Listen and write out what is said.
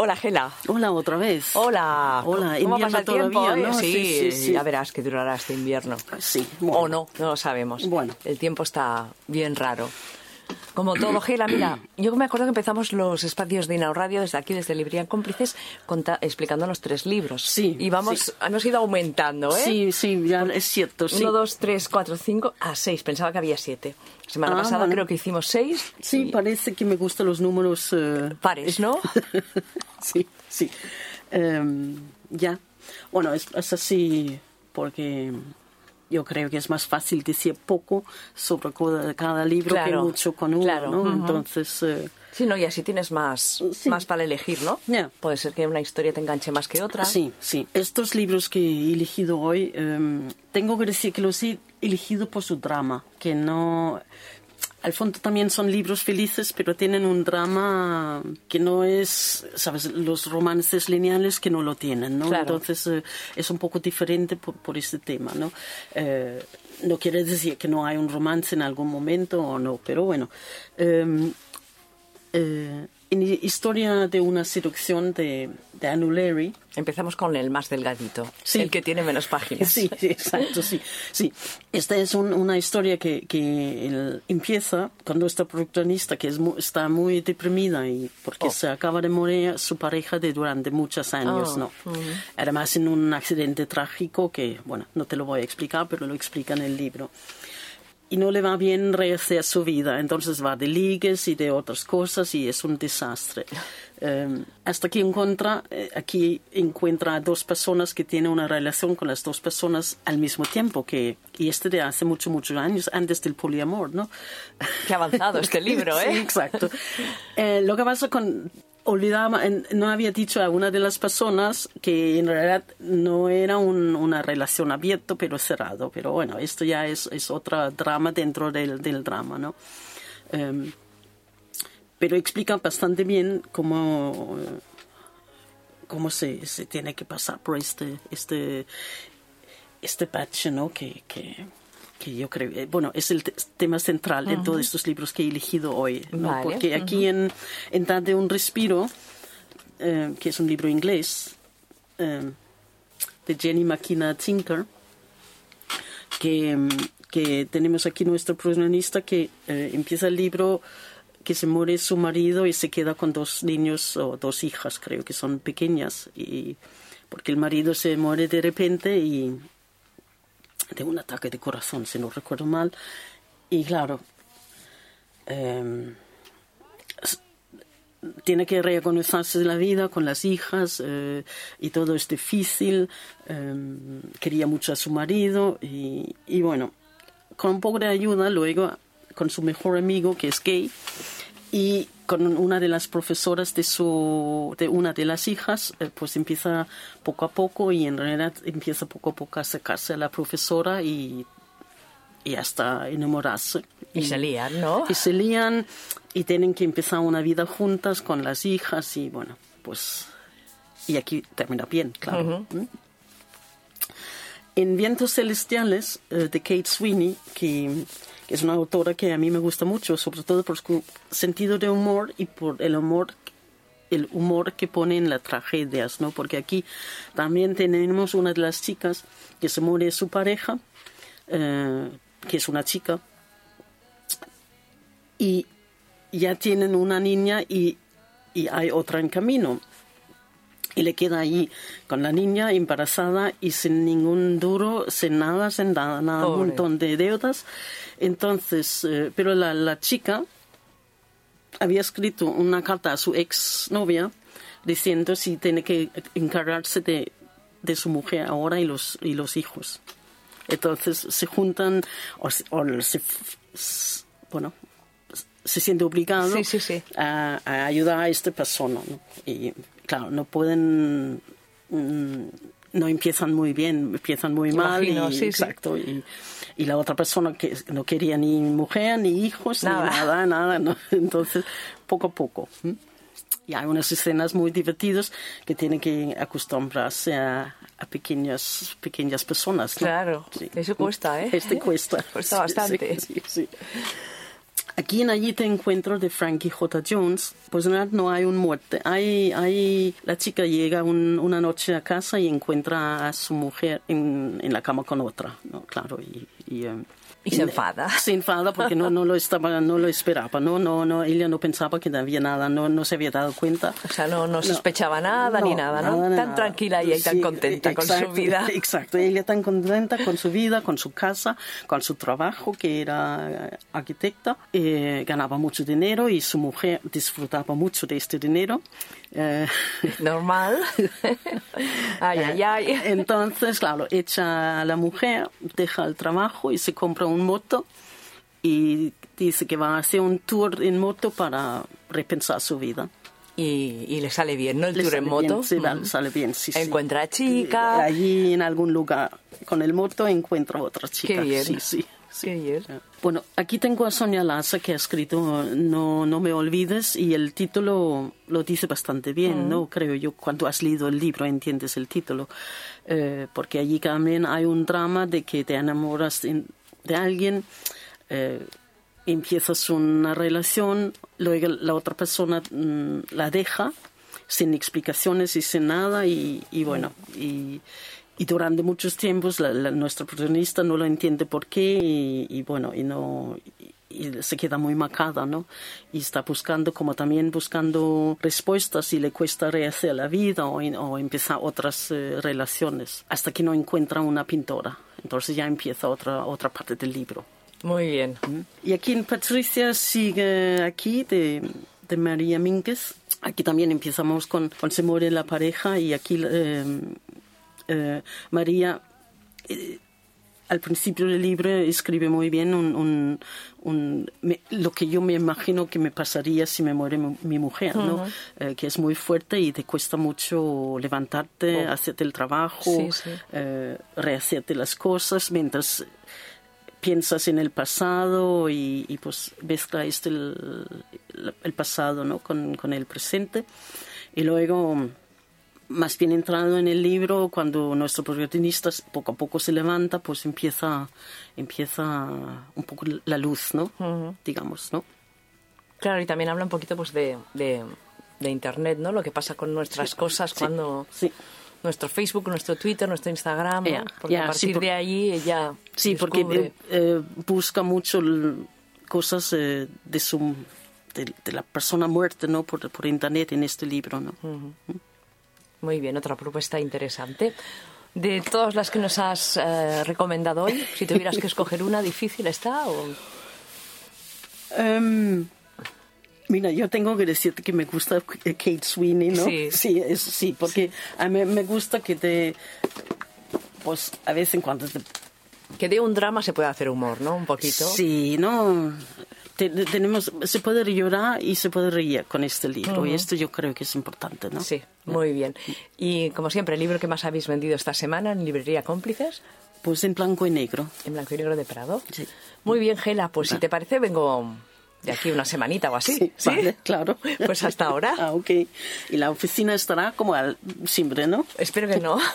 Hola, Gela. Hola, otra vez. Hola. Hola, ¿Cómo pasa el tiempo? todavía? ¿no? Sí, Sí, sí, sí. ya verás que durará este invierno. Sí, bueno. O no, no lo sabemos. Bueno. El tiempo está bien raro. Como todo, Gela, mira, yo me acuerdo que empezamos los espacios de Inau Radio desde aquí, desde Librería Cómplices, explicando los tres libros. Sí, Y vamos, sí. hemos ido aumentando, ¿eh? Sí, sí, ya es cierto, sí. Uno, dos, tres, cuatro, cinco, a seis. Pensaba que había siete. Semana Ah, pasada bueno. creo que hicimos seis. Sí, y- parece que me gustan los números... eh, Pares, ¿no? sí, sí. Em, ya. Bueno, es, es así porque yo creo que es más fácil decir poco sobre cada, cada libro que Claro, mucho con uno, claro, ¿no? ujú. Entonces... eh, Sí, no, y así tienes más, Sí. más para elegir, ¿no? Ya. Puede ser que una historia te enganche más que otra. Sí, sí. Estos libros que he elegido hoy, em, tengo que decir que los he elegido por su drama, que no... Al fondo también son libros felices, pero tienen un drama que no es, sabes, los romances lineales que no lo tienen, ¿no? Claro. Entonces eh, es un poco diferente por, por este tema, ¿no? Eh, no quiere decir que no hay un romance en algún momento o no, pero bueno. Em, eh, en Historia de una seducción de, de Anu Leary, Empezamos con el más delgadito, Sí. el que tiene menos páginas. Sí, sí, exacto, sí. sí. Esta es un- una historia que, que el- empieza con nuestra protagonista que es está muy deprimida y porque Oh. se acaba de morir su pareja de durante muchos años, Oh, ¿no? Además en un accidente trágico que, bueno, no te lo voy a explicar, pero lo explica en el libro y no le va bien rehacer su vida. Entonces va de ligues y de otras cosas y es un desastre. Eh, hasta que encuentra, eh, aquí encuentra a dos personas que tienen una relación con las dos personas al mismo tiempo, que, y este de hace muchos, muchos años, antes del poliamor, ¿no? Qué avanzado este libro, ¿eh? Sí, exacto. Eh, lo que pasa con... Olvidaba, no había dicho a una de las personas que en realidad no era un- una relación abierta, pero cerrado. Pero bueno, esto ya es, es otro drama dentro del, del drama, ¿no? Em, pero explica bastante bien cómo, cómo se, se tiene que pasar por este, este, este patch, ¿no? Que, que, que yo creo, eh, bueno, es el te- tema central de todos estos libros que he elegido hoy, ¿no? Vale, Porque aquí en, en Date un respiro, eh, que es un libro inglés, eh, de Jenny McKenna Tinker, que, que tenemos aquí nuestro protagonista que eh, empieza el libro que se muere su marido y se queda con dos niños o dos hijas, creo que son pequeñas, y porque el marido se muere de repente y de un ataque de corazón, si no recuerdo mal, y claro, em, tiene que de la vida con las hijas eh, y todo es difícil. em, quería mucho a su marido y, y bueno, con un poco de ayuda luego con su mejor amigo que es gay y con una de las profesoras de su de una de las hijas eh, pues empieza poco a poco y en realidad empieza poco a poco a acercarse a la profesora y y hasta enamorarse Y se lían, ¿no? y se lían y tienen que empezar una vida juntas con las hijas y bueno, pues y aquí termina bien, claro. ¿Mm? En Vientos Celestiales eh, de Kate Sweeney, que, que es una autora que a mí me gusta mucho, sobre todo por su sentido de humor y por el humor el humor que pone en las tragedias, ¿no? Porque aquí también tenemos una de las chicas que se muere su pareja, eh, que es una chica, y ya tienen una niña y, y hay otra en camino. Y le queda ahí con la niña embarazada y sin ningún duro, sin nada, sin nada, nada un montón de deudas. Entonces, eh, pero la, la chica había escrito una carta a su ex novia diciendo si tiene que encargarse de, de su mujer ahora y los, y los hijos. Entonces se juntan o, o se, bueno, se siente obligado Sí, sí, sí. A, a ayudar a esta persona. ¿no? Y claro, no pueden, mm, no empiezan muy bien, empiezan muy mal. Y, sí, sí. exacto. Y, y la otra persona que no quería ni mujer, ni hijos, Nada. ni nada, nada. ¿no? Entonces, poco a poco. Y hay unas escenas muy divertidas que tienen que acostumbrarse a, a pequeñas, pequeñas personas. ¿no? Claro, eso cuesta, ¿eh? Este cuesta. Cuesta Sí, bastante. sí, sí, sí. Aquí en Allí te encuentro de Frankie J. Jones, pues no hay un muerte. Hay, hay, la chica llega una noche a casa y encuentra a su mujer en, en la cama con otra, ¿no? Claro, y, y em, y se enfada. Se enfada porque no, no lo estaba, no lo esperaba, ¿no? No, no, ella no pensaba que había nada, no, no se había dado cuenta. O sea, no, no sospechaba nada ni nada, ¿no? tan tranquila y tan contenta con su vida. Exacto, ella tan contenta con su vida, con su casa, con su trabajo, que era arquitecta, eh, ganaba mucho dinero y su mujer disfrutaba mucho de este dinero. Eh, Normal. ay, ay, ay. Entonces, claro, echa a la mujer, deja el trabajo y se compra un moto y dice que va a hacer un tour en moto para repensar su vida. Y, le sale bien, ¿no? El tour en moto. sí, sale bien, sí, Encuentra a chica. Allí en algún lugar con el moto encuentra otra chica. Qué bien. Sí, sí. Qué Bueno, aquí tengo a Sonia Laza que ha escrito No, no me olvides y el título lo dice bastante bien, ¿no? Creo yo, cuando has leído el libro entiendes el título, eh, porque allí también hay un drama de que te enamoras de alguien, eh, empiezas una relación, luego la otra persona mm, la deja sin explicaciones y sin nada y, bueno, y, durante muchos tiempos la, nuestra protagonista no lo entiende por qué y, bueno, y no y se queda muy macada, ¿no? Y está buscando, como también buscando respuestas y le cuesta rehacer la vida o, o empezar otras eh, relaciones, hasta que no encuentra una pintora. Entonces ya empieza otra, otra parte del libro. Muy bien. Y aquí en Patricia sigue aquí de, de María Mínguez. Aquí también empezamos con, con Se muere la pareja y aquí eh, eh, María eh, al principio del libro escribe muy bien un, un, lo que yo me imagino que me pasaría si me muere mi, mujer, ¿no? que es muy fuerte y te cuesta mucho levantarte, oh. hacerte el trabajo, rehacerte las cosas mientras piensas en el pasado y, pues mezcla este el, el, pasado ¿no? con, con, el presente. Y luego, más bien entrado en el libro, cuando nuestro protagonista poco a poco se levanta, pues empieza, empieza un poco la luz, ¿no? Digamos, ¿no? Claro, y también habla un poquito pues de, de, de Internet, ¿no? Lo que pasa con nuestras cosas cuando... Sí nuestro Facebook, nuestro Twitter, nuestro Instagram, porque a partir de ahí ella Sí, porque eh, eh, busca mucho cosas eh, de su de, la persona muerta, ¿no? Por, por internet en este libro, ¿no? Muy bien, otra propuesta interesante. De todas las que nos has recomendado hoy, si tuvieras que escoger una, ¿difícil está o...? Em, Mira, yo tengo que decirte que me gusta Kate Sweeney, ¿no? Sí. Sí, sí porque a mí me gusta que te. Pues a veces en cuando te. Que de un drama se puede hacer humor, ¿no? Un poquito. Sí, ¿no? tenemos, se puede llorar y se puede reír con este libro, y esto yo creo que es importante, ¿no? Sí, muy bien. Y como siempre, ¿el libro que más habéis vendido esta semana en Librería Cómplices? Pues en blanco y negro. En blanco y negro de Prado. Sí. Muy bien, Gela, pues si te parece, vengo de aquí una semanita o así. Sí, Vale, claro. Pues hasta ahora. Ah, ok. Y la oficina estará como al siempre, ¿no? Espero que no.